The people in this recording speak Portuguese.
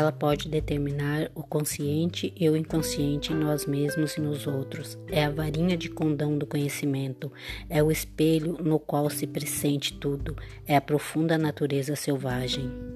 Ela pode determinar o consciente e o inconsciente em nós mesmos e nos outros. É a varinha de condão do conhecimento. É o espelho no qual se pressente tudo. É a profunda natureza selvagem.